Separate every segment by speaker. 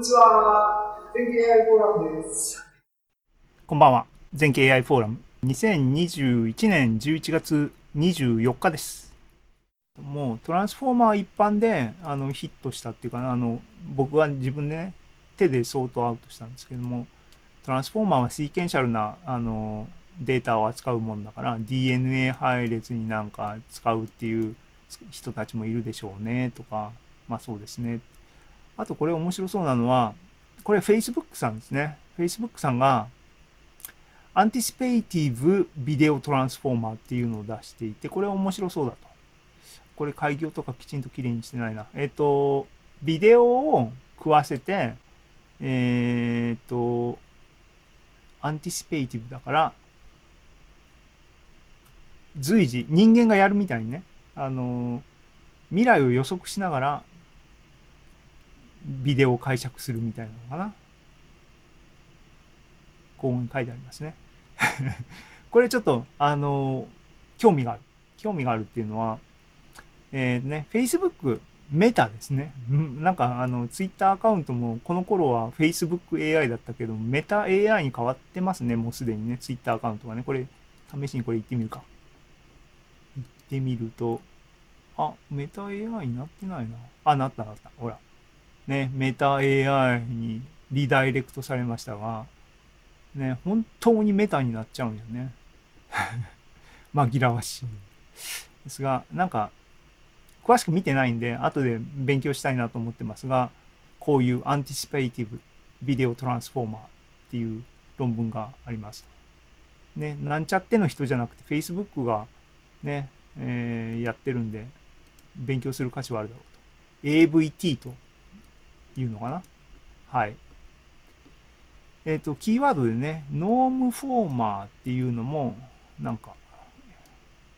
Speaker 1: ちは。全景 AI フォーラムです。
Speaker 2: こんばんは。全景 AI フォーラム。2021年11月24日です。もうトランスフォーマー一般であのヒットしたっていうかあの僕は自分でね手でソートアウトしたんですけどもトランスフォーマーはシーケンシャルなあのデータを扱うもんだから DNA 配列になんか使うっていう人たちもいるでしょうねとかまあそうですねあとこれ面白そうなのはこれ Facebook さんですね Facebook さんが Anticipative Video Transformer っていうのを出していてこれは面白そうだと。これ改行とかきちんときれいにしてないな。えっ、ー、とビデオを食わせてえっ、ー、と Anticipative だから随時人間がやるみたいにねあの未来を予測しながらビデオを解釈するみたいなのかな？こう書いてありますね これちょっとあの興味がある興味があるっていうのはえー、ね Facebook メタですね。なんかあの、ツイッターアカウントもこの頃は Facebook AI だったけど、メタ AI に変わってますね、もうすでにね、ツイッターアカウントがね。これ、試しにこれ行ってみるか。行ってみると、あ、 Meta AI になってないな。あ、なったなった。ほら。ね、 Meta AI にリダイレクトされましたが、ね、本当に Meta になっちゃうんよね。紛らわしい。ですが、なんか、詳しく見てないんで、後で勉強したいなと思ってますが、こういう Anticipative Video Transformer っていう論文があります。ね、なんちゃっての人じゃなくて Facebook がね、えー、やってるんで、勉強する価値はあるだろうと。AVT というのかな？はい。えっ、ー、と、キーワードでね、ノームフォーマーっていうのも、なんか、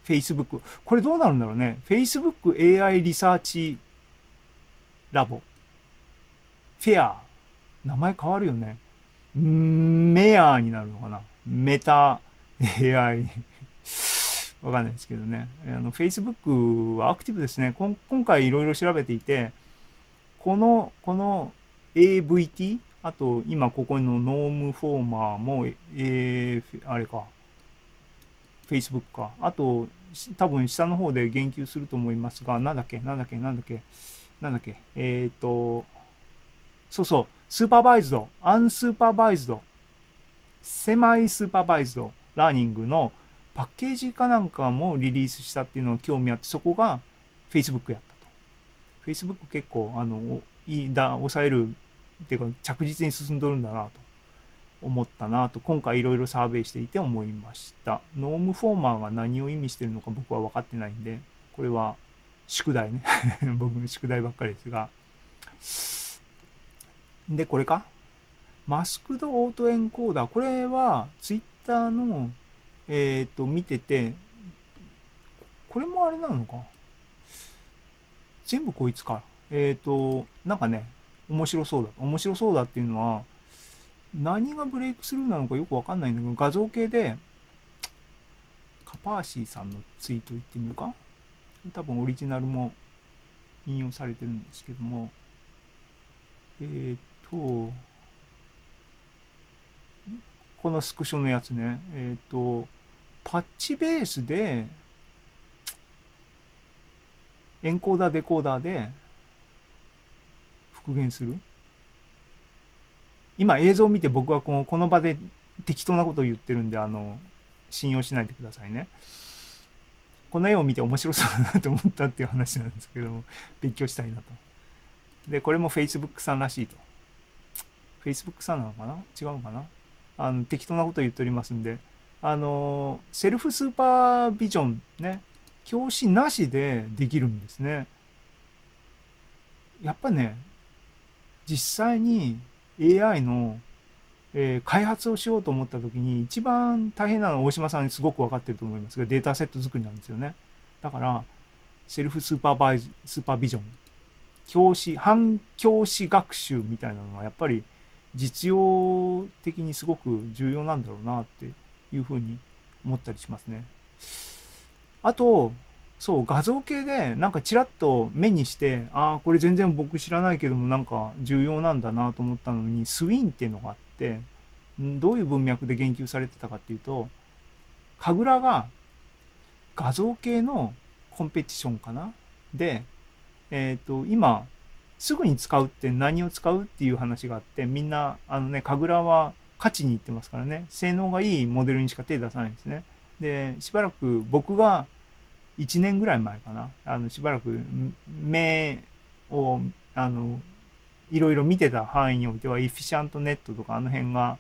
Speaker 2: Facebook。これどうなるんだろうね？Facebook AI リサーチラボ。フェア。名前変わるよね。メアになるのかな？メタ AI。わかんないですけどね。あの、Facebook はアクティブですね。今回いろいろ調べていて、この、この AVT、あと今ここのノームフォーマーも、えー、あれか、Facebook か。あと、多分下の方で言及すると思いますが、なんだっけ、なんだっけ、なんだっけ、なんだっけ、えっ、ー、と、そうそう、 supervised、unsupervised、semi-supervised、learning のパッケージかなんかもリリースしたっていうのを興味あって、そこが Facebook やった。Facebook 結構、あの、いいだ、抑えるっていうか着実に進んどるんだなと。思ったなと今回いろいろサーベイしていて思いました。ノームフォーマーが何を意味してるのか僕は分かってないんでこれは宿題ね。僕の宿題ばっかりですが。でこれか？マスクドオートエンコーダー。これはツイッターのえっ、ー、と見ててこれもあれなのか？全部こいつか。えっ、ー、となんかね面白そうだ。面白そうだっていうのは何がブレイクスルーなのかよくわかんないんだけど、画像系で、カパーシーさんのツイート行ってみるか？多分オリジナルも引用されてるんですけども、えっ、ー、と、このスクショのやつね、えっ、ー、と、パッチベースで、エンコーダー、デコーダーで復元する今映像を見て僕はこのこの場で適当なことを言ってるんで、あの、信用しないでくださいね。この絵を見て面白そうだなと思ったっていう話なんですけども、勉強したいなと。で、これも Facebook さんらしいと。Facebook さんなのかな？違うのかな？あの、適当なことを言っておりますんで、あの、セルフスーパービジョンね、教師なしでできるんですね。やっぱね、実際に AI の、えー、開発をしようと思った時に一番大変なのは大島さんにすごく分かってると思いますがデータセット作りなんですよね。だからセルフスーパーバイズスーパービジョン教師反教師学習みたいなのはやっぱり実用的にすごく重要なんだろうなっていうふうに思ったりしますね。あとそう、画像系で、なんかちらっと目にして、ああ、これ全然僕知らないけども、なんか重要なんだなと思ったのに、スウィンっていうのがあって、どういう文脈で言及されてたかっていうと、神楽が画像系のコンペティションかな？で、えっ、と、今、すぐに使うって何を使うっていう話があって、みんな、あのね、神楽は勝ちに行ってますからね、性能がいいモデルにしか手出さないんですね。で、しばらく僕が1年ぐらい前かな、あの、しばらく目を、あの、いろいろ見てた範囲においては、エフィシャントネットとかあの辺が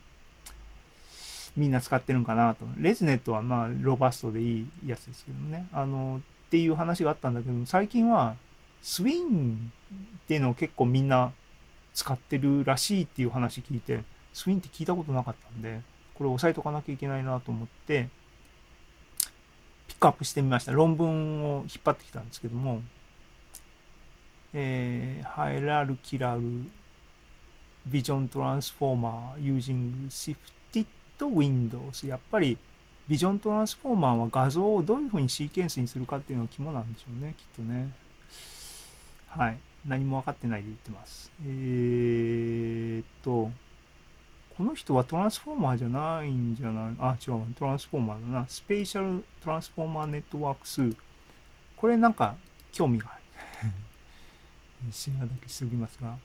Speaker 2: みんな使ってるんかなと。レズネットはまあ、ロバストでいいやつですけどね。あの、っていう話があったんだけど、最近は、スウィンっていうのを結構みんな使ってるらしいっていう話聞いて、スウィンって聞いたことなかったんで、これ押さえとかなきゃいけないなと思って、ピックアップしてみました。論文を引っ張ってきたんですけども、えー、ハイラルキラルビジョントランスフォーマー using shifted windows やっぱりビジョントランスフォーマーは画像をどういうふうにシーケンスにするかっていうのが肝なんでしょうね、きっとね。はい。何も分かってないで言ってます。えーっと、この人はトランスフォーマーじゃないんじゃない？あ、違う。トランスフォーマーだな。スペシャルトランスフォーマーネットワーク数。これなんか興味がある。シェアだけしときますが。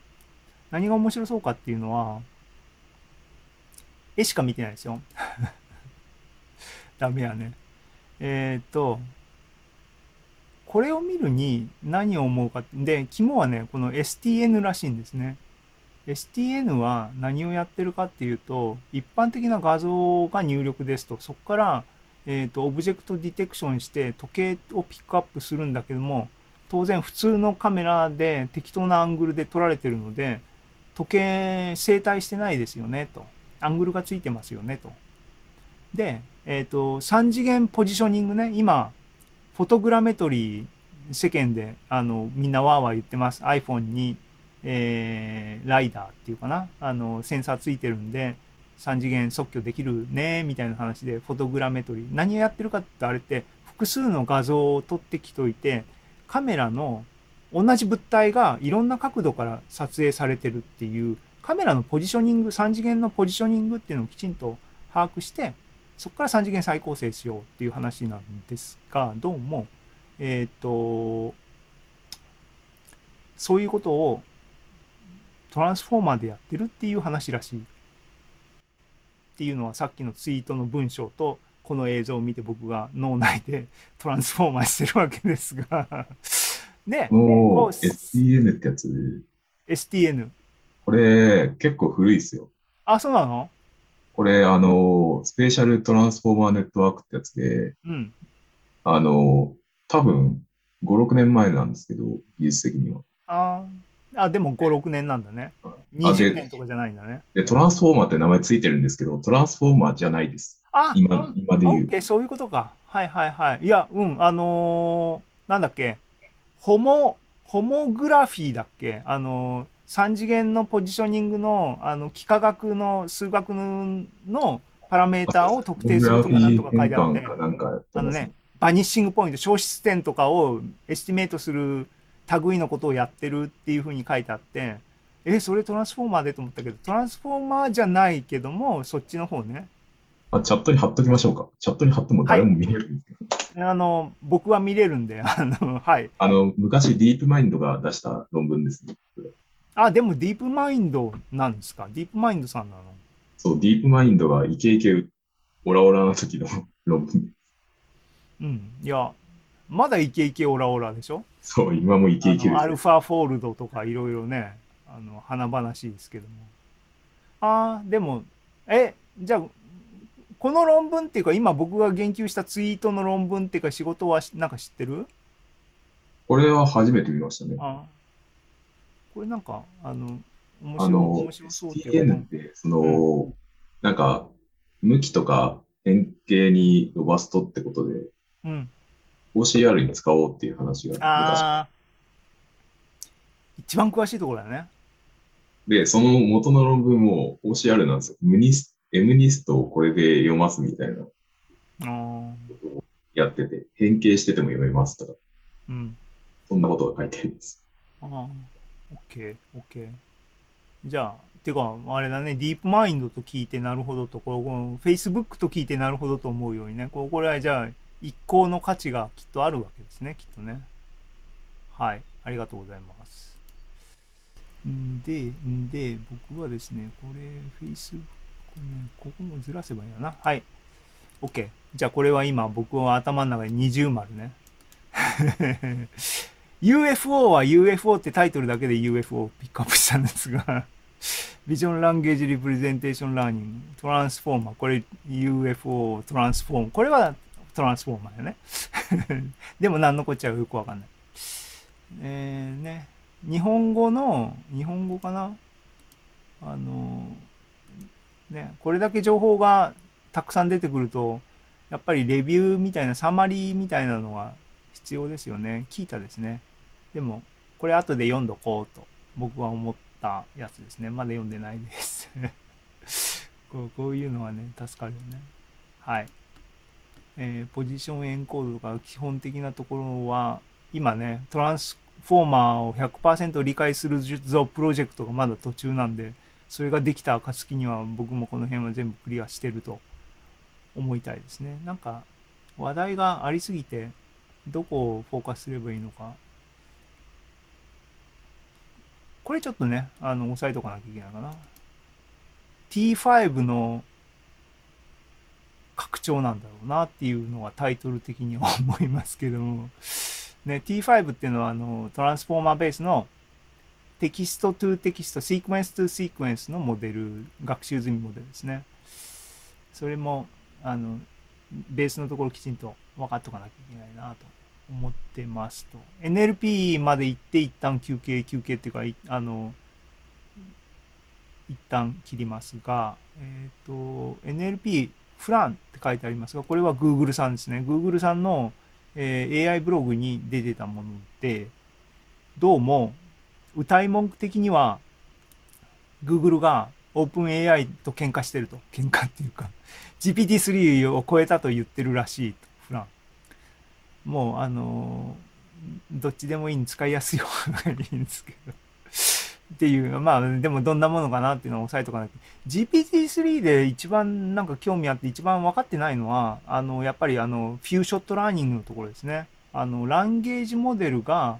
Speaker 2: 何が面白そうかっていうのは、絵しか見てないですよ。ダメやね。えーっと、これを見るに何を思うかって。で、肝はね、この STN らしいんですね。STN は何をやってるかっていうと、一般的な画像が入力ですと、そこから、えっ、と、オブジェクトディテクションして時計をピックアップするんだけども、当然普通のカメラで適当なアングルで撮られてるので、時計整体してないですよね、と。アングルがついてますよね、と。で、えっ、と、3次元ポジショニングね、今、フォトグラメトリー、世間で、あの、みんなわーわー言ってます。iPhone に、えー、ライダーっていうかな、あの、センサーついてるんで、3次元即興できるね、みたいな話で、フォトグラメトリー。何をやってるかってあれって、複数の画像を撮ってきといて、カメラの同じ物体がいろんな角度から撮影されてるっていう、カメラのポジショニング、3次元のポジショニングっていうのをきちんと把握して、そこから3次元再構成しようっていう話なんですが、どうも、えっ、と、そういうことをトランスフォーマーでやってるっていう話らしい。っていうのはさっきのツイートの文章とこの映像を見て僕が脳内で トランスフォーマーしてるわけですが。で、
Speaker 3: もう
Speaker 2: こう
Speaker 3: STN ってやつ、
Speaker 2: STN。
Speaker 3: これ結構古いですよ。
Speaker 2: あ、そうなの？
Speaker 3: これ、あの、スペーシャルトランスフォーマーネットワークってやつで、
Speaker 2: うん。
Speaker 3: あの、多分5、6年前なんですけど、技術的には。
Speaker 2: あーあ、でも5、6年なんだね。
Speaker 3: あ
Speaker 2: 20
Speaker 3: で
Speaker 2: 年とかじゃないんだね。
Speaker 3: で、トランスフォーマーって名前ついてるんですけど、トランスフォーマーじゃないです。
Speaker 2: あ、
Speaker 3: 今、今で言う。
Speaker 2: そういうことか。はいはいはい。いや、うん、あのーなんだっけ、ホモ、ホモグラフィーだっけあのー、三次元のポジショニングの、あの、幾何学の数学ののパラメーターを特定するとかなんとか書いてあって、あのね、 vanishing point、消失点とかを estimate する類のことをやってるっていうふうに書いてあって、え、それ Transformer でと思ったけど、 Transformer じゃないけども、そっちの方ね。
Speaker 3: あ、チャットに貼っときましょうか。チャットに貼っても誰も見れるんですけど。
Speaker 2: あの、僕は見れるんで、あの、はい。
Speaker 3: あの、昔 DeepMind が出した論文ですね。
Speaker 2: あ、でも DeepMind なんですか？ DeepMind さんなの？
Speaker 3: そう、ディープマインドがイケイケオラオラの時の論文。
Speaker 2: うん。いや、まだイケイケオラオラでしょ？
Speaker 3: そう、今もイケイケ
Speaker 2: あのアル
Speaker 3: です。
Speaker 2: ファフォールドとかいろいろね、あの、華々しいですけども。ああ、でも、え、じゃあ、この論文っていうか、今僕が言及したツイートの論文っていうか、仕事はしなんか知ってる？
Speaker 3: これは初めて見ましたね。
Speaker 2: あこれなんか、あの、面白
Speaker 3: あの
Speaker 2: 面白そうっていう
Speaker 3: TN
Speaker 2: か
Speaker 3: って、その、なんか、向きとか変形に伸ばすとってことで、
Speaker 2: うん。
Speaker 3: OCR に使おうっていう話が昔
Speaker 2: ああ、一番詳しいところだね。
Speaker 3: で、その元の論文も OCR なんですよ。ムニス、M ニストをこれで読ますみたいな
Speaker 2: あー
Speaker 3: ことをやってて、変形してても読めますとか。
Speaker 2: うん。
Speaker 3: そんなことが書いてあります。
Speaker 2: ああ、オッケー、オッケー。じゃあ、てか、あれだね、ディープマインドと聞いてなるほどと、この Facebook と聞いてなるほどと思うようにね、これはじゃあ、一向の価値がきっとあるわけですね、きっとね。はい、ありがとうございます。んで、んで、僕はですね、これ、Facebook ね、ここもずらせばいいのかな。はい。OK。じゃあ、これは今、僕は頭の中に二重丸ね。UFO は UFO ってタイトルだけで UFO をピックアップしたんですが、 Vision-Language Representation Learning、Transformer、これ UFO transform、これは Transformer よね。でも何のこっちゃよくわかんない。えー、ね、日本語の、日本語かな？あの、ね、これだけ情報がたくさん出てくると、やっぱりレビューみたいな、サマリーみたいなのが必要ですよね。聞いたですね。でも、これ後で読んどこうと、僕は思ったやつですね。まだ読んでないです。こうこういうのはね、助かるよね。はい。えーポジションエンコードとか基本的なところは、今ね、トランスフォーマーを100%理解するぞプロジェクトがまだ途中なんで、それができた暁には僕もこの辺は全部クリアしてると思いたいですね。なんか話題がありすぎて、どこをフォーカスすればいいのか。これちょっとね、あの、押さえとかなきゃいけないかな。T5 の拡張なんだろうなっていうのがタイトル的には思いますけども。ね、T5 っていうのはあの Transformer ベースの text-to-text、 sequence-to-sequence のモデル、学習済みモデルですね。それも、あの、ベースのところきちんと分かっとかなきゃいけないなと思ってますと。NLP まで行って一旦休憩、休憩っていうか、あの、一旦切りますが、えっ、と、NLP FLAN って書いてありますが、これは Google さんですね。Google さんの、えー AI ブログに出てたもので、どうも、歌い文句的には、Google が OpenAI と喧嘩してると。喧嘩っていうか、GPT-3 を超えたと言ってるらしいと、フラン。もう、あのーどっちでもいいに使いやすい方がいいんですけど。っていう、まあ、でもどんなものかなっていうのを押さえとかなきゃ。GPT-3 で一番なんか興味あって一番分かってないのは、あの、やっぱりあの、フューショットラーニングのところですね。あの、ランゲージモデルが、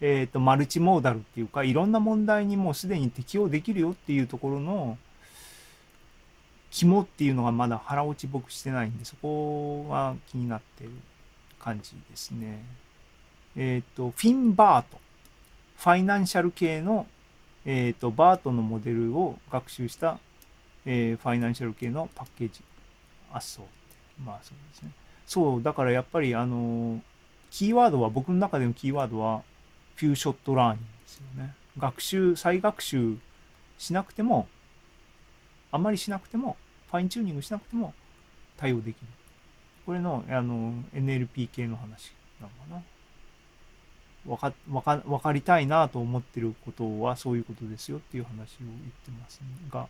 Speaker 2: えっ、と、マルチモーダルっていうか、いろんな問題にもうすでに適用できるよっていうところの、肝っていうのがまだ腹落ち僕してないんで、そこは気になってる感じですね。えっ、と、フィンバート。ファイナンシャル系の、えっ、と、バートのモデルを学習した、えーファイナンシャル系のパッケージ。あ、そう。まあそうですね。そう、だからやっぱりあのキーワードは、僕の中でのキーワードは、フューショットラーニングですよね。学習、再学習しなくても、あんまりしなくても、ファインチューニングしなくても対応できる。これの、あの、NLP 系の話なのかな。わか、わか、わかりたいなと思ってることはそういうことですよっていう話を言ってますが、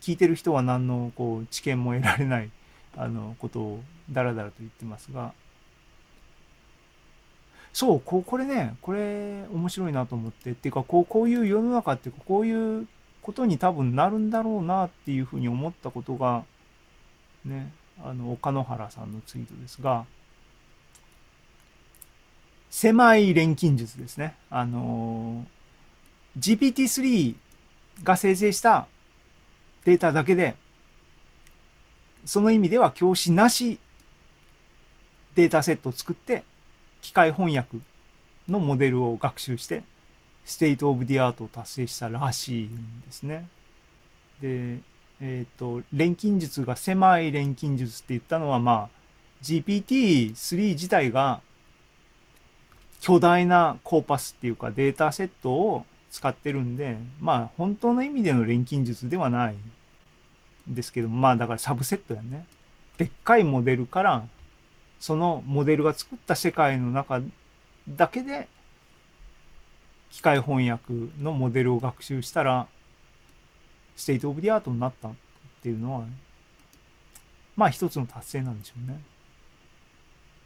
Speaker 2: 聞いてる人は何のこう知見も得られない あのことをダラダラと言ってますが、そう、ここれね、これ面白いなと思って、っていうかこう、こういう世の中っていうか、こういうことに多分なるんだろうなっていうふうに思ったことが、ね、あの、岡野原さんのツイートですが、狭い錬金術ですね。あのー GPT-3 が生成したデータだけで、その意味では教師なしデータセットを作って、機械翻訳のモデルを学習して、 state of the art を達成したらしいんですね。で、えっ、と、錬金術が狭い錬金術って言ったのは、まあ、GPT-3 自体が巨大なコーパスっていうかデータセットを使ってるんで、まあ本当の意味での錬金術ではないんですけど、まあだからサブセットやね。でっかいモデルから、そのモデルが作った世界の中だけで、機械翻訳のモデルを学習したら、 state of the art になったっていうのは、まあ一つの達成なんでしょうね。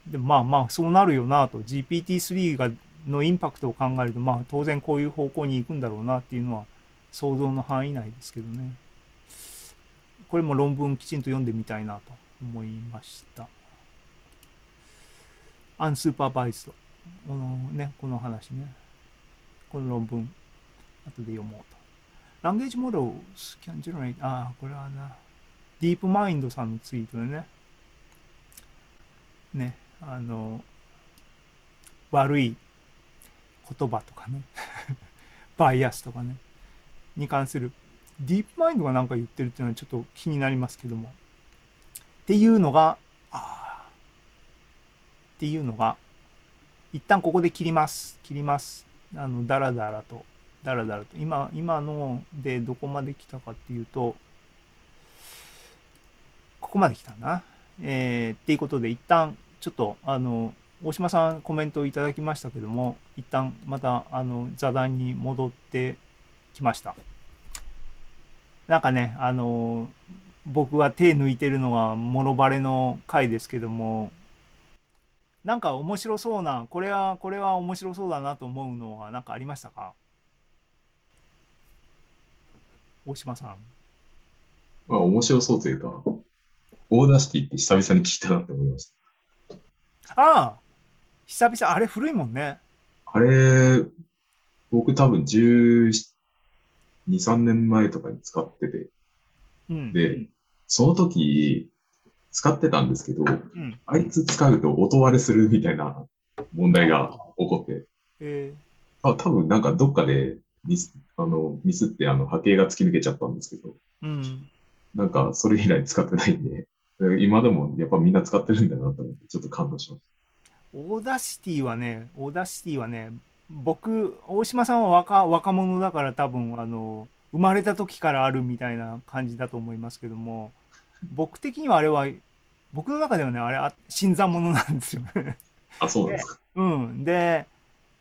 Speaker 2: でまあまあそうなるよなと。GPT-3 がのインパクトを考えるとまあ当然こういう方向に行くんだろうなっていうのは想像の範囲内ですけどね。これも論文きちんと読んでみたいなと思いました。アンスーパーバイズド。このねこの話ね。この論文後で読もうと。Language models can generate ああこれはな。ディープマインドさんのツイートでね。ね。あの悪い言葉とかね。バイアスとかね。に関するディープマインドが何か言ってるっていうのはちょっと気になりますけども。っていうのがあー。っていうのが一旦ここで切ります。切ります。あのダラダラと。ダラダラと。今今のでどこまで来たかっていうとここまで来たな。えー、っていうことで一旦ちょっとあの大島さんコメントをいただきましたけども一旦またあの座談に戻ってきました。なんかねあの僕が手抜いてるのはモノバレの回ですけどもなんか面白そうなこれはこれは面白そうだなと思うのは何かありましたか？大島さん。
Speaker 3: まあ、面白そうというか、 Audacity って久々に聞いたなって思いました。
Speaker 2: ああ久々あれ古いもんね。
Speaker 3: あれ、僕多分12、3年前とかに使ってて、
Speaker 2: うん。
Speaker 3: で、その時、使ってたんですけど、
Speaker 2: うん。
Speaker 3: あいつ使うと音割れするみたいな問題が起こって、
Speaker 2: え
Speaker 3: あ多分なんかどっかでミスあのミスってあの波形が突き抜けちゃったんですけど、
Speaker 2: ー、うん。
Speaker 3: なんかそれ以来使ってないんで、今でもやっぱみんな使ってるんだなと思って、ちょっと感動しまし
Speaker 2: Audacity はね、 Audacity はね、僕、大島さんは若若者だから多分、あの、生まれた時からあるみたいな感じだと思いますけども、僕的にはあれは、僕の中ではね、あれ、あ新参者なんですよね。
Speaker 3: た。あ、そうなんですか。
Speaker 2: うん。で、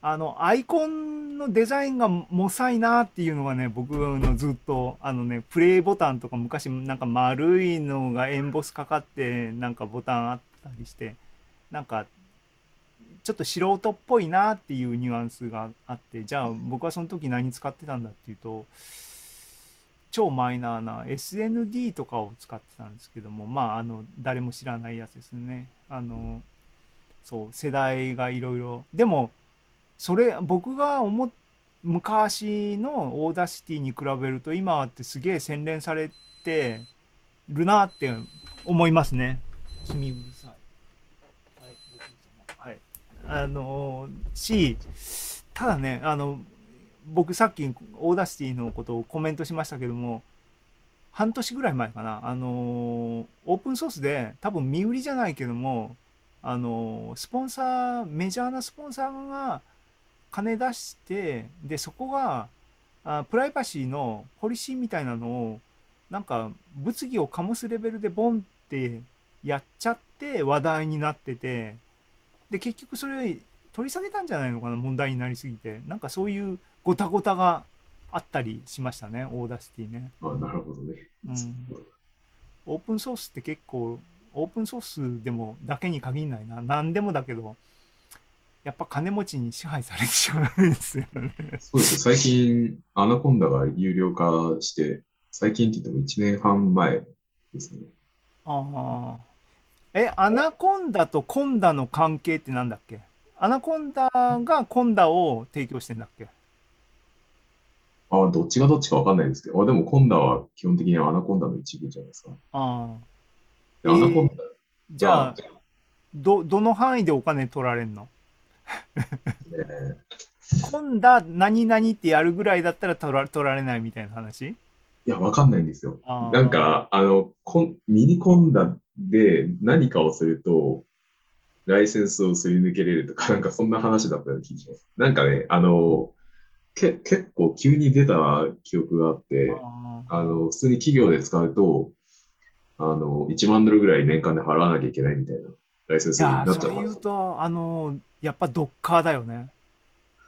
Speaker 2: あの、アイコンのデザインがもさいなっていうのがね、僕のずっと、あのね、プレイボタンとか昔なんか丸いのがエンボスかかって、なんかボタンあったりして、なんか、ちょっと素人っぽいなっていうニュアンスがあって、じゃあ僕はその時何使ってたんだっていうと、超マイナーな SND とかを使ってたんですけども、まあ、あの、誰も知らないやつですね。あの、そう、世代がいろいろ。でも、それ、僕が思っ、昔の Audacity に比べると、今ってすげえ洗練されてるなって思いますね。君うるさい。はい。あの、し、ただね、あの、僕さっき Audacity のことをコメントしましたけども、半年ぐらい前かな、あの、オープンソースで、多分身売りじゃないけども、あの、スポンサー、メジャーなスポンサーが金出して、で、そこが、あプライバシーのポリシーみたいなのを、なんか、物議を醸すレベルでボンってやっちゃって話題になってて、で、結局それ取り下げたんじゃないのかな、問題になりすぎて。なんかそういうごたごたがあったりしましたね、 Audacity ね。
Speaker 3: あなるほどね。
Speaker 2: うんオープンソースって結構、オープンソースでもだけに限らないな。何でもだけど、やっぱ金持ちに支配されてしまうんですよね。
Speaker 3: そうです。最近、アナコンダが有料化して、最近って言っても1年半前ですね。
Speaker 2: ああ。え、アナコンダと conda の関係ってなんだっけ？アナコンダが conda を提供してんだっけ？
Speaker 3: あどっちがどっちかわかんないですけど、あでも conda は基本的にはアナコンダの一部じゃないですか。
Speaker 2: ああ。
Speaker 3: でアナコンダ
Speaker 2: じゃあ
Speaker 3: が、、
Speaker 2: ど、どの範囲でお金取られんの？
Speaker 3: え
Speaker 2: conda 何々ってやるぐらいだったら取ら取られないみたいな話？
Speaker 3: いや、わかんないんですよ。なんか、あの、コン Miniconda で何かをすると、ライセンスをすり抜けれるとか、なんかそんな話だったような気がします。なんかね、あの、け、結構急に出た記憶があって、
Speaker 2: あ
Speaker 3: あの、普通に企業で使うと、あの、1万ドルぐらい年間で払わなきゃいけないみたいなライセンスになっちゃった
Speaker 2: それ言うと、あの、やっぱドッカーだよね。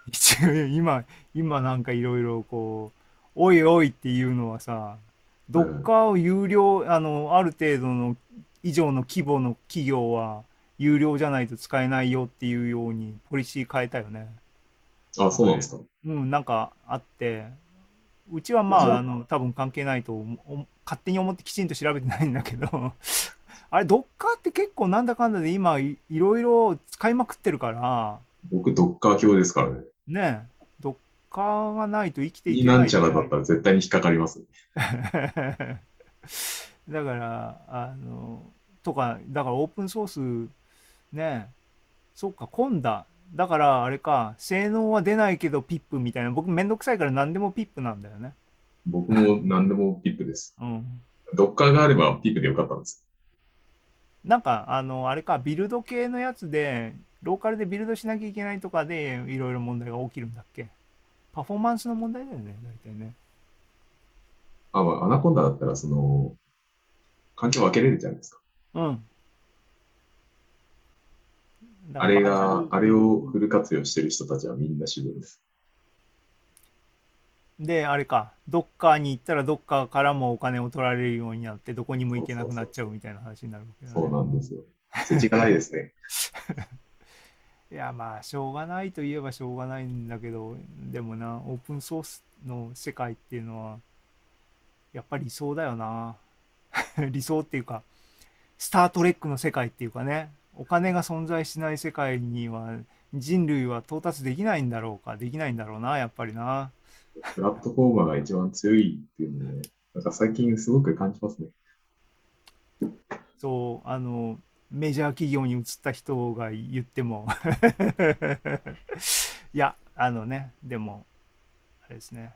Speaker 2: 一応今、今なんかいろいろこう、おいおいっていうのはさ、ドッカーを有料、あの、ある程度の以上の規模の企業は有料じゃないと使えないよっていうようにポリシー変えたよね。
Speaker 3: あ、そうなんですか。
Speaker 2: うん、なんかあって、うちはまあ、あの、多分関係ないと勝手に思ってきちんと調べてないんだけど、あれ、ドッカーって結構なんだかんだで今い、いろいろ使いまくってるから、
Speaker 3: 僕、ドッカー教ですからね。
Speaker 2: ねえ、ドッカーがないと生きていけない。
Speaker 3: なんちゃらだったら絶対に引っかかります。
Speaker 2: だから、あの、とか、だからオープンソース、ね、そっか、今だ。だから、あれか、性能は出ないけどピップみたいな、僕めんどくさいから何でもピップなんだよね。
Speaker 3: 僕も何でもピップです。
Speaker 2: うん。
Speaker 3: Docker があれば pip でよかったんです。
Speaker 2: なんか、あの、あれか、ビルド系のやつで、ローカルでビルドしなきゃいけないとかで、いろいろ問題が起きるんだっけ？パフォーマンスの問題だよね、大体ね。
Speaker 3: あ、まあ、アナコンダだったら、その、環境分けれるじゃないですか。
Speaker 2: うん。だ
Speaker 3: あれが、あれをフル活用してる人たちはみんな指導です。
Speaker 2: で、あれか、ドッカーに行ったらドッカーからもお金を取られるようになって、どこにも行けなくなっちゃうみたいな話になるわけだね。
Speaker 3: そうなんですよ。世知がないですね。
Speaker 2: いや、まあ、しょうがないといえばしょうがないんだけど、でもな、オープンソースの世界っていうのは、やっぱり理想だよな。理想っていうか、スター・トレックの世界っていうかね、お金が存在しない世界には人類は到達できないんだろうか、できないんだろうな、やっぱりな。
Speaker 3: プラットフォーマーが一番強いっていうのをね、なんか最近すごく感じますね。
Speaker 2: そう、あの、メジャー企業に移った人が言っても いや、あのね、でも、あれですね。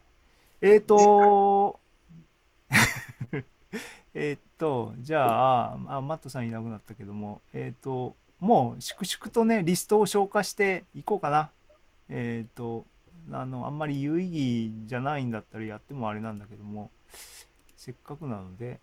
Speaker 2: えっ、と、えっと、じゃあ、あ、マットさんいなくなったけども、えっ、と、もう粛々とね、リストを消化していこうかな。えっ、と、あの、あんまり有意義じゃないんだったらやってもあれなんだけども、せっかくなので、